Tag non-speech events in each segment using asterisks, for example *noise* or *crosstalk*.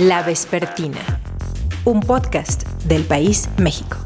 La Vespertina, un podcast del País México.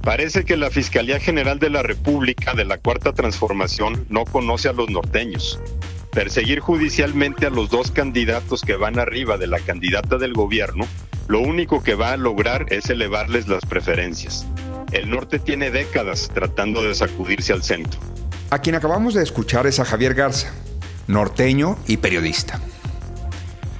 Parece que la Fiscalía General de la República de la Cuarta Transformación no conoce a los norteños. Perseguir judicialmente a los dos candidatos que van arriba de la candidata del gobierno, lo único que va a lograr es elevarles las preferencias. El norte tiene décadas tratando de sacudirse al centro. A quien acabamos de escuchar es a Javier Garza, norteño y periodista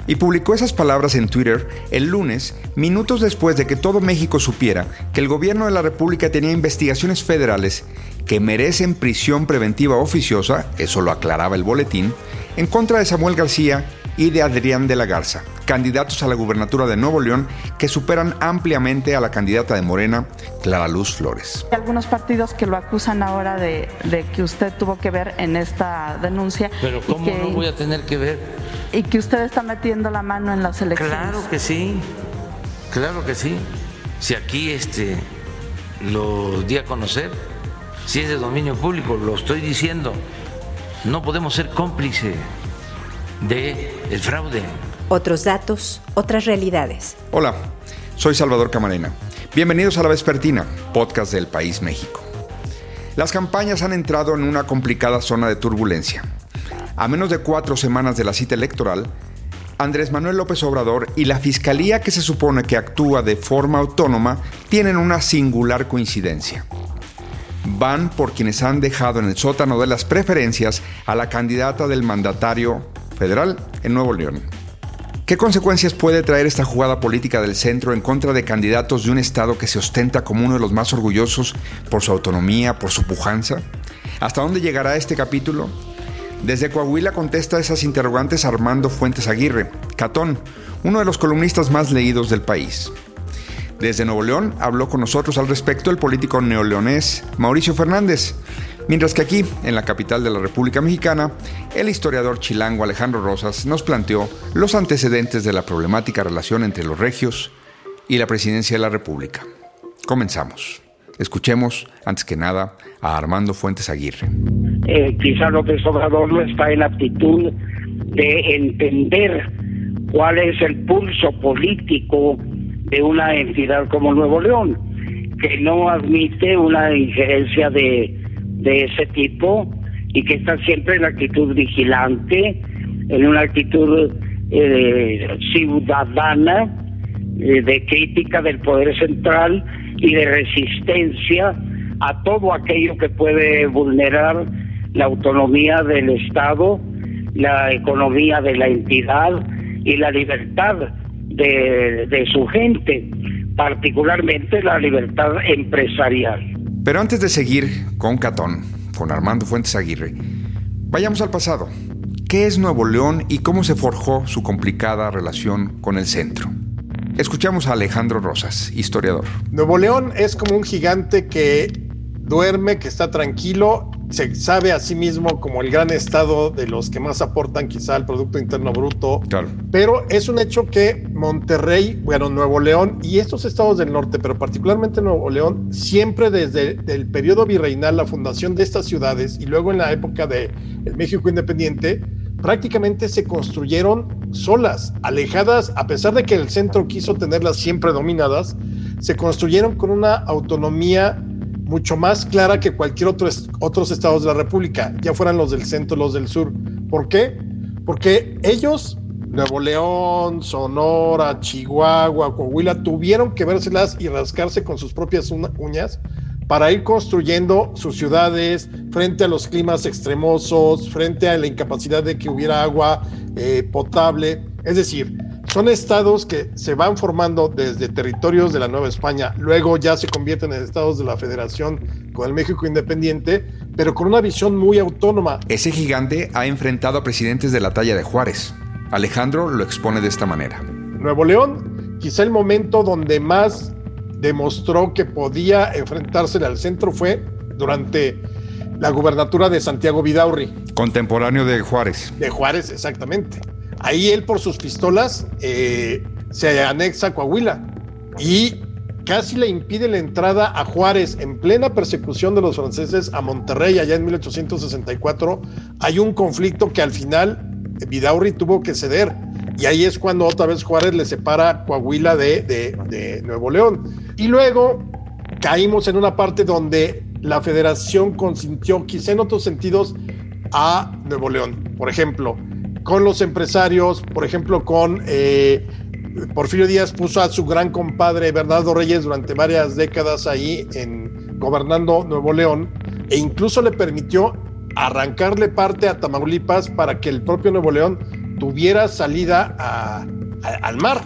y publicó esas palabras en Twitter el lunes, minutos después de que todo México supiera que el gobierno de la República tenía investigaciones federales que merecen prisión preventiva oficiosa, eso lo aclaraba el boletín, en contra de Samuel García y de Adrián de la Garza, candidatos a la gubernatura de Nuevo León que superan ampliamente a la candidata de Morena, Clara Luz Flores. Hay algunos partidos que lo acusan ahora de, que usted tuvo que ver en esta denuncia. Pero ¿cómo no voy a tener que ver? Y que usted está metiendo la mano en las elecciones. Claro que sí, claro que sí. Si aquí este, lo di a conocer, si es de dominio público, lo estoy diciendo, no podemos ser cómplices de el fraude. Otros datos, otras realidades. Hola, soy Salvador Camarena. Bienvenidos a La Vespertina, podcast del País México. Las campañas han entrado en una complicada zona de turbulencia. A menos de cuatro semanas de la cita electoral, Andrés Manuel López Obrador y la Fiscalía que se supone que actúa de forma autónoma tienen una singular coincidencia. Van por quienes han dejado en el sótano de las preferencias a la candidata del mandatario federal en Nuevo León. ¿Qué consecuencias puede traer esta jugada política del centro en contra de candidatos de un Estado que se ostenta como uno de los más orgullosos por su autonomía, por su pujanza? ¿Hasta dónde llegará este capítulo? Desde Coahuila contesta esas interrogantes Armando Fuentes Aguirre, Catón, uno de los columnistas más leídos del país. Desde Nuevo León habló con nosotros al respecto el político neoleonés Mauricio Fernández, Mientras que aquí, en la capital de la República Mexicana, el historiador chilango Alejandro Rosas nos planteó los antecedentes de la problemática relación entre los regios y la presidencia de la República. Comenzamos. Escuchemos, antes que nada, a Armando Fuentes Aguirre. Eh, quizá López Obrador no está en actitud de entender cuál es el pulso político de una entidad como Nuevo León, que no admite una injerencia de de ese tipo y que está siempre en actitud vigilante, en una actitud eh, ciudadana, eh, de crítica del poder central y de resistencia a todo aquello que puede vulnerar la autonomía del Estado, la economía de la entidad y la libertad de su gente, particularmente la libertad empresarial. Pero antes de seguir con Catón, con Armando Fuentes Aguirre, vayamos al pasado. ¿Qué es Nuevo León y cómo se forjó su complicada relación con el centro? Escuchamos a Alejandro Rosas, historiador. Nuevo León es como un gigante que duerme, que está tranquilo se sabe a sí mismo como el gran estado de los que más aportan quizá al Producto Interno Bruto. Claro. Pero es un hecho que Monterrey, bueno, Nuevo León y estos estados del norte, pero particularmente Nuevo León, siempre desde el periodo virreinal, la fundación de estas ciudades y luego en la época del el México Independiente, prácticamente se construyeron solas, alejadas, a pesar de que el centro quiso tenerlas siempre dominadas, se construyeron con una autonomía mucho más clara que cualquier otro otros estados de la República, ya fueran los del centro, los del sur. ¿Por qué? Porque ellos, Nuevo León, Sonora, Chihuahua, Coahuila, tuvieron que vérselas y rascarse con sus propias uñas para ir construyendo sus ciudades frente a los climas extremosos, frente a la incapacidad de que hubiera agua eh, potable. Es decir, son estados que se van formando desde territorios de la Nueva España, luego ya se convierten en estados de la Federación con el México independiente, pero con una visión muy autónoma. Ese gigante ha enfrentado a presidentes de la talla de Juárez. Alejandro lo expone de esta manera. Nuevo León, quizá el momento donde más demostró que podía enfrentarse al centro fue durante la gubernatura de Santiago Vidaurri. Contemporáneo de Juárez. De Juárez, exactamente. Ahí él por sus pistolas eh, se anexa a Coahuila y casi le impide la entrada a Juárez en plena persecución de los franceses a Monterrey allá en 1864. Hay un conflicto que al final Vidaurri tuvo que ceder y ahí es cuando otra vez Juárez le separa Coahuila de, de Nuevo León. Y luego caímos en una parte donde la federación consintió, quizá en otros sentidos, a Nuevo León. Por ejemplo, con los empresarios, por ejemplo, con eh, Porfirio Díaz puso a su gran compadre Bernardo Reyes durante varias décadas ahí en gobernando Nuevo León e incluso le permitió arrancarle parte a Tamaulipas para que el propio Nuevo León tuviera salida al mar.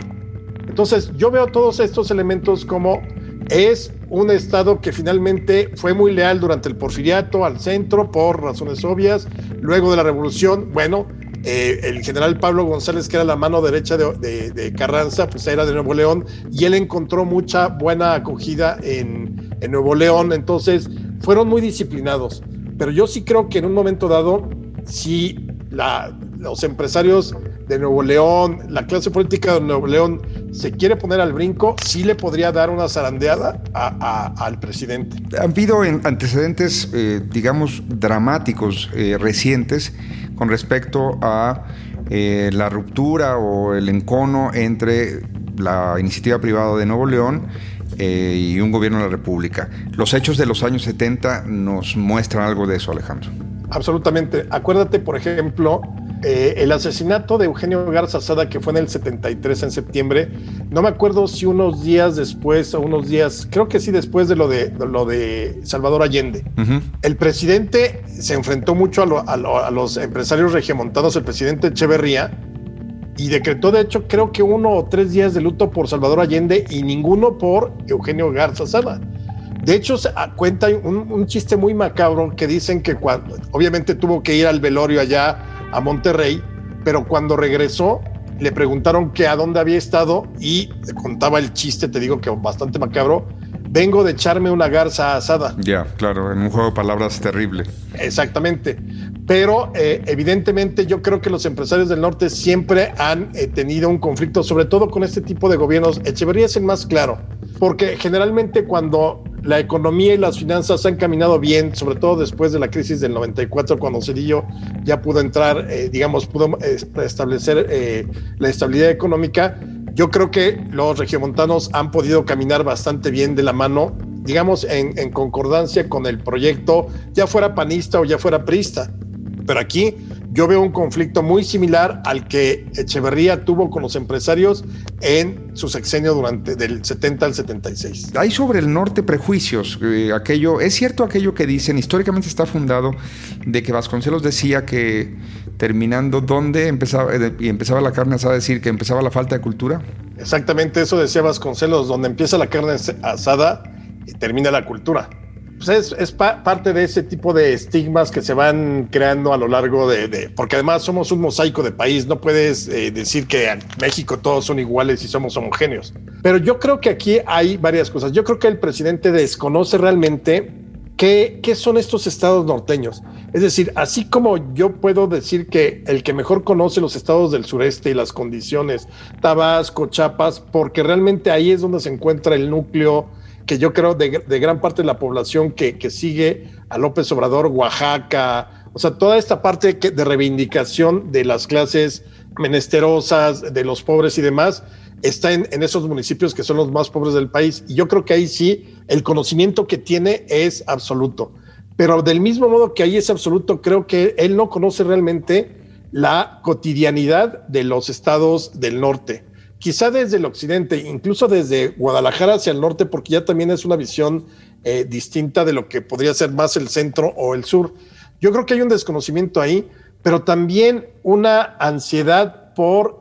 Entonces yo veo todos estos elementos como es un Estado que finalmente fue muy leal durante el porfiriato al centro por razones obvias. Luego de la revolución, bueno, eh, el general Pablo González, que era la mano derecha de, Carranza, pues era de Nuevo León y él encontró mucha buena acogida en, en Nuevo León. Entonces, fueron muy disciplinados. Pero yo sí creo que en un momento dado, si la, los empresarios de Nuevo León, la clase política de Nuevo León se quiere poner al brinco, sí le podría dar una zarandeada al presidente. Han habido antecedentes, eh, digamos, dramáticos eh, recientes con respecto a eh, la ruptura o el encono entre la iniciativa privada de Nuevo León y un gobierno de la República. Los hechos de los años 70 nos muestran algo de eso, Alejandro. Absolutamente. Acuérdate, por ejemplo, eh, el asesinato de Eugenio Garza Sada, que fue en el 73, en septiembre, no me acuerdo si unos días después o unos días, creo que sí después de lo de, lo de Salvador Allende. El presidente se enfrentó mucho a, los empresarios regiomontanos, el presidente Echeverría, y decretó, de hecho, creo que uno o tres días de luto por Salvador Allende y ninguno por Eugenio Garza Sada. De hecho, se ah, cuenta un, un, chiste muy macabro que dicen que cuando, obviamente tuvo que ir al velorio allá a Monterrey, pero cuando regresó le preguntaron que a dónde había estado y contaba el chiste, te digo que bastante macabro, vengo de echarme una garza asada. Ya, claro, en un juego de palabras terrible. Exactamente. Pero eh, evidentemente yo creo que los empresarios del norte siempre han eh, tenido un conflicto, sobre todo con este tipo de gobiernos. Echeverría es el más claro, porque generalmente cuando la economía y las finanzas han caminado bien, sobre todo después de la crisis del 94, cuando Cedillo ya pudo entrar, eh, digamos, pudo eh, establecer eh, la estabilidad económica. Yo creo que los regiomontanos han podido caminar bastante bien de la mano, digamos, en, en concordancia con el proyecto, ya fuera panista o ya fuera prista. Pero aquí yo veo un conflicto muy similar al que Echeverría tuvo con los empresarios en su sexenio durante del 70 al 76. Hay sobre el norte prejuicios. Eh, aquello, es cierto aquello que dicen, históricamente está fundado de que Vasconcelos decía que terminando donde empezaba, eh, y empezaba la carne asada, decir que empezaba la falta de cultura. Exactamente eso decía Vasconcelos, donde empieza la carne asada y termina la cultura pues es, parte de ese tipo de estigmas que se van creando a lo largo de, porque además somos un mosaico de país, no puedes eh, decir que en México todos son iguales y somos homogéneos. Pero yo creo que aquí hay varias cosas. Yo creo que el presidente desconoce realmente qué, qué son estos estados norteños. Es decir, así como yo puedo decir que el que mejor conoce los estados del sureste y las condiciones, Tabasco, Chiapas, porque realmente ahí es donde se encuentra el núcleo que yo creo de, gran parte de la población que, sigue a López Obrador, Oaxaca, o sea, toda esta parte de reivindicación de las clases menesterosas, de los pobres y demás, está en, esos municipios que son los más pobres del país. Y yo creo que ahí sí, el conocimiento que tiene es absoluto. Pero del mismo modo que ahí es absoluto, creo que él no conoce realmente la cotidianidad de los estados del norte quizá desde el occidente, incluso desde Guadalajara hacia el norte, porque ya también es una visión eh, distinta de lo que podría ser más el centro o el sur. Yo creo que hay un desconocimiento ahí, pero también una ansiedad por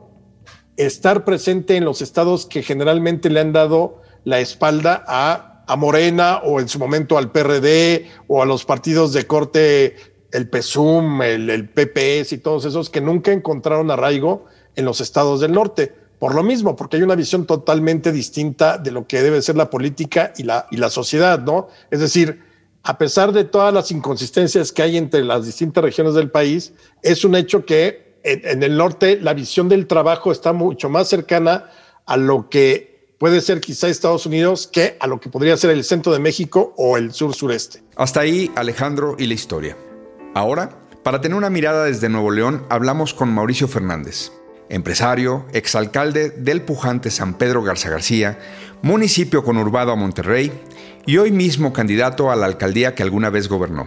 estar presente en los estados que generalmente le han dado la espalda a, a Morena o en su momento al PRD o a los partidos de corte, el PSUM, el, el PPS y todos esos que nunca encontraron arraigo en los estados del norte por lo mismo, porque hay una visión totalmente distinta de lo que debe ser la política y la, sociedad, ¿no? Es decir, a pesar de todas las inconsistencias que hay entre las distintas regiones del país, es un hecho que en, el norte la visión del trabajo está mucho más cercana a lo que puede ser quizá Estados Unidos que a lo que podría ser el centro de México o el sur sureste. Hasta ahí Alejandro y la historia. Ahora, para tener una mirada desde Nuevo León, hablamos con Mauricio Fernández. Empresario, exalcalde del pujante San Pedro Garza García, municipio conurbado a Monterrey y hoy mismo candidato a la alcaldía que alguna vez gobernó.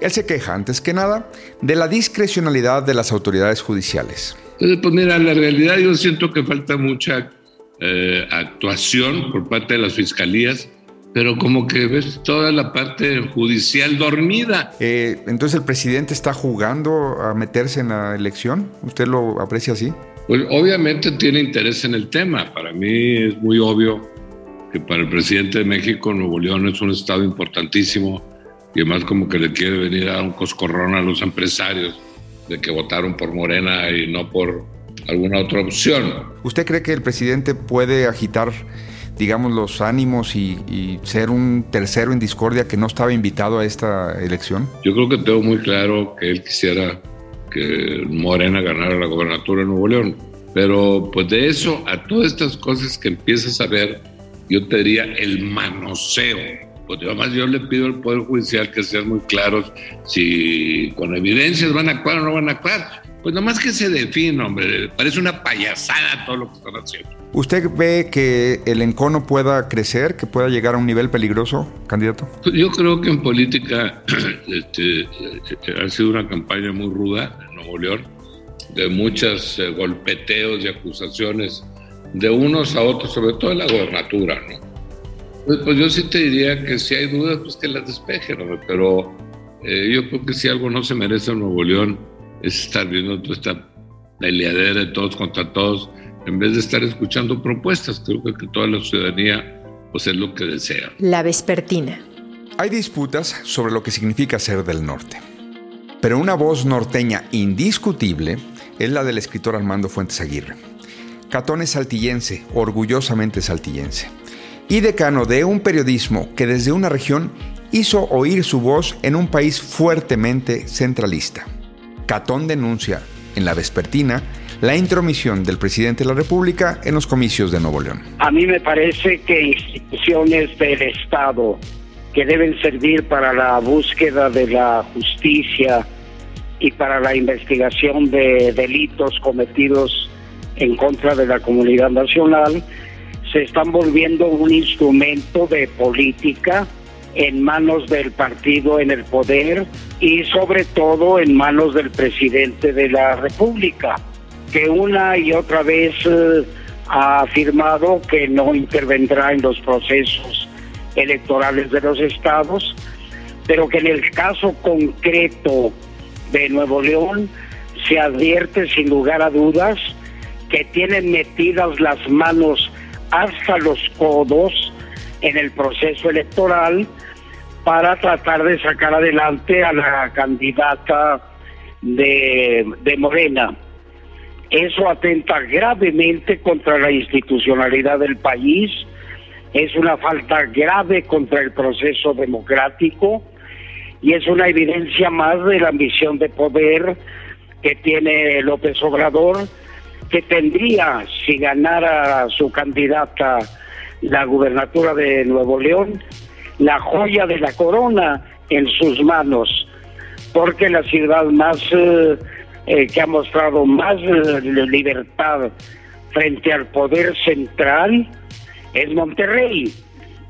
Él se queja, antes que nada, de la discrecionalidad de las autoridades judiciales. Pues mira, la realidad yo siento que falta mucha eh, actuación por parte de las fiscalías, pero como que ves toda la parte judicial dormida. Eh, entonces el presidente está jugando a meterse en la elección. ¿Usted lo aprecia así? Pues obviamente tiene interés en el tema. Para mí es muy obvio que para el presidente de México Nuevo León es un estado importantísimo y además como que le quiere venir a un coscorrón a los empresarios de que votaron por Morena y no por alguna otra opción. ¿Usted cree que el presidente puede agitar, digamos, los ánimos y, y, ser un tercero en discordia que no estaba invitado a esta elección? Yo creo que tengo muy claro que él quisiera que Morena ganara la gobernatura de Nuevo León. Pero pues de eso a todas estas cosas que empiezas a ver, yo te diría el manoseo. Pues además yo le pido al Poder Judicial que sean muy claros si con evidencias van a actuar o no van a actuar. Pues nomás que se define, hombre. Parece una payasada todo lo que están haciendo. ¿Usted ve que el encono pueda crecer, que pueda llegar a un nivel peligroso, candidato? Yo creo que en política *clears throat* este, ha sido una campaña muy ruda en Nuevo León, de muchos eh, golpeteos y acusaciones de unos a otros, sobre todo en la gobernatura, ¿no? Pues, pues yo sí te diría que si hay dudas, pues que las despejen, ¿no? pero eh, yo creo que si algo no se merece en Nuevo León es estar viendo toda esta peleadera de todos contra todos en vez de estar escuchando propuestas. Creo que toda la ciudadanía pues, es lo que desea. La Vespertina. Hay disputas sobre lo que significa ser del norte. Pero una voz norteña indiscutible es la del escritor Armando Fuentes Aguirre. Catón es saltillense, orgullosamente saltillense, y decano de un periodismo que desde una región hizo oír su voz en un país fuertemente centralista. Catón denuncia, en la vespertina, la intromisión del presidente de la República en los comicios de Nuevo León. A mí me parece que instituciones del Estado que deben servir para la búsqueda de la justicia y para la investigación de delitos cometidos en contra de la comunidad nacional, se están volviendo un instrumento de política en manos del partido en el poder y sobre todo en manos del presidente de la República, que una y otra vez eh, ha afirmado que no intervendrá en los procesos electorales de los estados, pero que en el caso concreto de Nuevo León se advierte sin lugar a dudas que tienen metidas las manos hasta los codos en el proceso electoral para tratar de sacar adelante a la candidata de, de Morena. Eso atenta gravemente contra la institucionalidad del país, es una falta grave contra el proceso democrático y es una evidencia más de la ambición de poder que tiene López Obrador, que tendría, si ganara su candidata la gubernatura de Nuevo León, la joya de la corona en sus manos, porque la ciudad más eh, eh, que ha mostrado más eh, libertad frente al poder central es Monterrey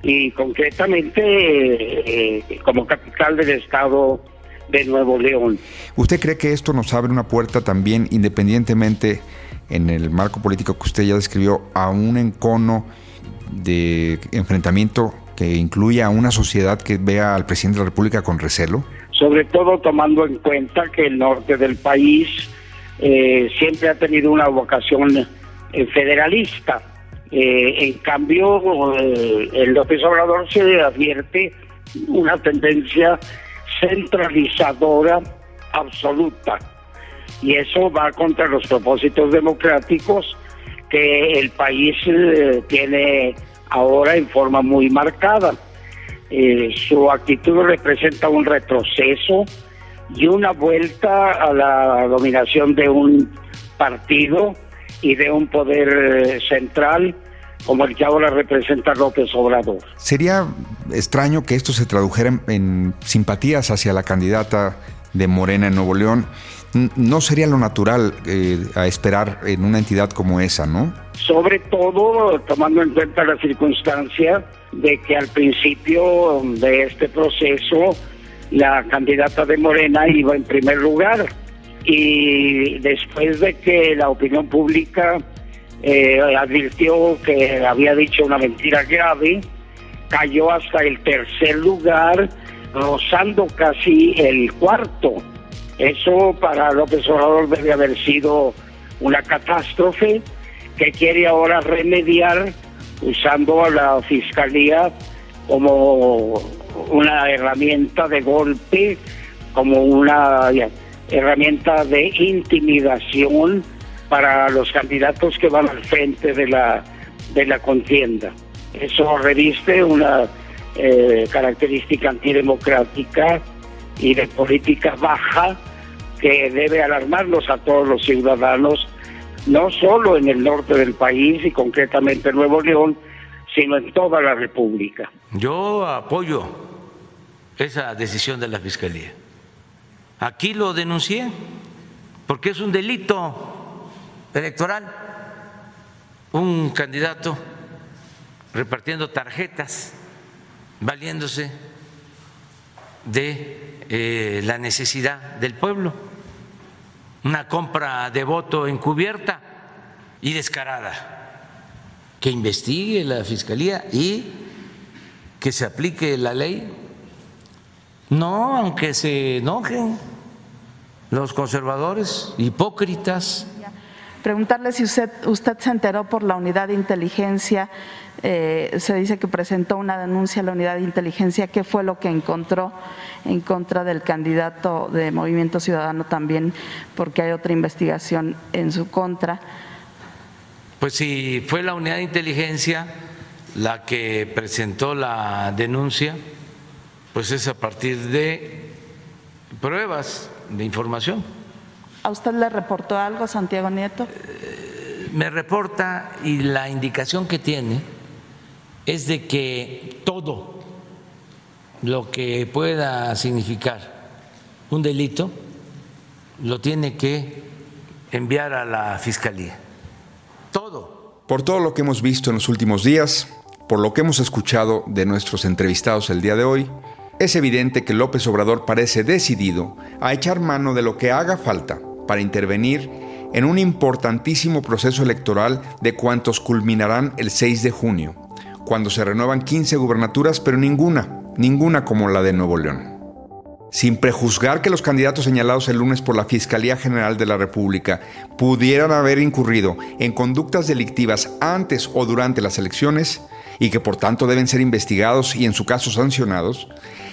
y concretamente como capital del estado de Nuevo León. ¿Usted cree que esto nos abre una puerta también, independientemente en el marco político que usted ya describió, a un encono de enfrentamiento que incluya a una sociedad que vea al presidente de la República con recelo? Sobre todo tomando en cuenta que el norte del país eh, siempre ha tenido una vocación eh, federalista. Eh, en cambio, el López Obrador se advierte una tendencia centralizadora absoluta. Y eso va contra los propósitos democráticos que el país eh, tiene ahora en forma muy marcada. Eh, su actitud representa un retroceso y una vuelta a la dominación de un partido y de un poder eh, central como el que ahora representa López Obrador. Sería extraño que esto se tradujera en, en simpatías hacia la candidata de Morena en Nuevo León. No sería lo natural eh, a esperar en una entidad como esa, ¿no? Sobre todo tomando en cuenta la circunstancia de que al principio de este proceso la candidata de Morena iba en primer lugar y después de que la opinión pública eh, advirtió que había dicho una mentira grave, cayó hasta el tercer lugar, rozando casi el cuarto. Eso para López Obrador debe haber sido una catástrofe que quiere ahora remediar usando a la fiscalía como una herramienta de golpe, como una herramienta de intimidación para los candidatos que van al frente de la, de la contienda. Eso reviste una eh, característica antidemocrática y de política baja que debe alarmarnos a todos los ciudadanos, no solo en el norte del país y concretamente en Nuevo León, sino en toda la República. Yo apoyo esa decisión de la Fiscalía. Aquí lo denuncié porque es un delito electoral. Un candidato repartiendo tarjetas, valiéndose de eh, la necesidad del pueblo, una compra de voto encubierta y descarada. Que investigue la Fiscalía y que se aplique la ley. No, aunque se enojen los conservadores, hipócritas. Preguntarle si usted, usted se enteró por la unidad de inteligencia eh, se dice que presentó una denuncia a la unidad de inteligencia. ¿Qué fue lo que encontró en contra del candidato de Movimiento Ciudadano también? Porque hay otra investigación en su contra. Pues si fue la unidad de inteligencia la que presentó la denuncia, pues es a partir de pruebas, de información. ¿A usted le reportó algo, Santiago Nieto? Eh, me reporta y la indicación que tiene es de que todo lo que pueda significar un delito lo tiene que enviar a la Fiscalía. Todo. Por todo lo que hemos visto en los últimos días, por lo que hemos escuchado de nuestros entrevistados el día de hoy, es evidente que López Obrador parece decidido a echar mano de lo que haga falta para intervenir en un importantísimo proceso electoral de cuantos culminarán el 6 de junio cuando se renuevan 15 gubernaturas, pero ninguna, ninguna como la de Nuevo León. Sin prejuzgar que los candidatos señalados el lunes por la Fiscalía General de la República pudieran haber incurrido en conductas delictivas antes o durante las elecciones y que por tanto deben ser investigados y en su caso sancionados,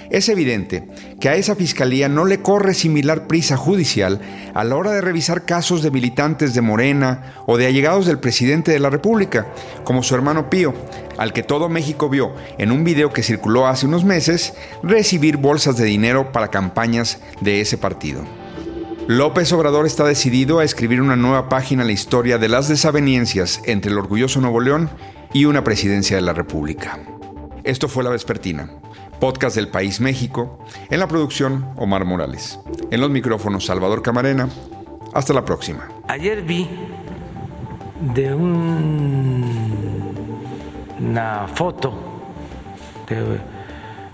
es evidente que a esa fiscalía no le corre similar prisa judicial a la hora de revisar casos de militantes de Morena o de allegados del presidente de la República, como su hermano Pío, al que todo México vio en un video que circuló hace unos meses recibir bolsas de dinero para campañas de ese partido. López Obrador está decidido a escribir una nueva página en la historia de las desavenencias entre el orgulloso Nuevo León y una presidencia de la República. Esto fue La Vespertina podcast del País México. En la producción, Omar Morales. En los micrófonos, Salvador Camarena. Hasta la próxima. Ayer vi de una foto de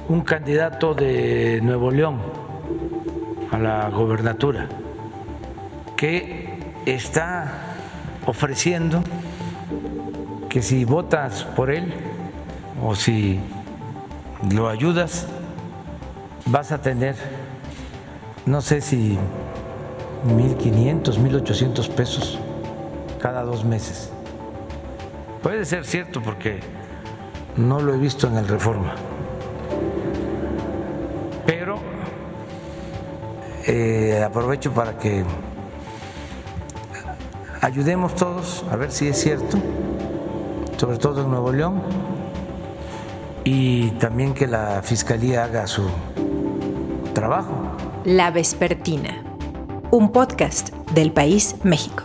un candidato de Nuevo León a la gobernatura que está ofreciendo que si votas por él o si lo ayudas, vas a tener, no sé si 1.500, 1.800 pesos cada dos meses. Puede ser cierto porque no lo he visto en el Reforma. Pero eh, aprovecho para que ayudemos todos a ver si es cierto, sobre todo en Nuevo León y también que la Fiscalía haga su trabajo. La Vespertina, un podcast del País México.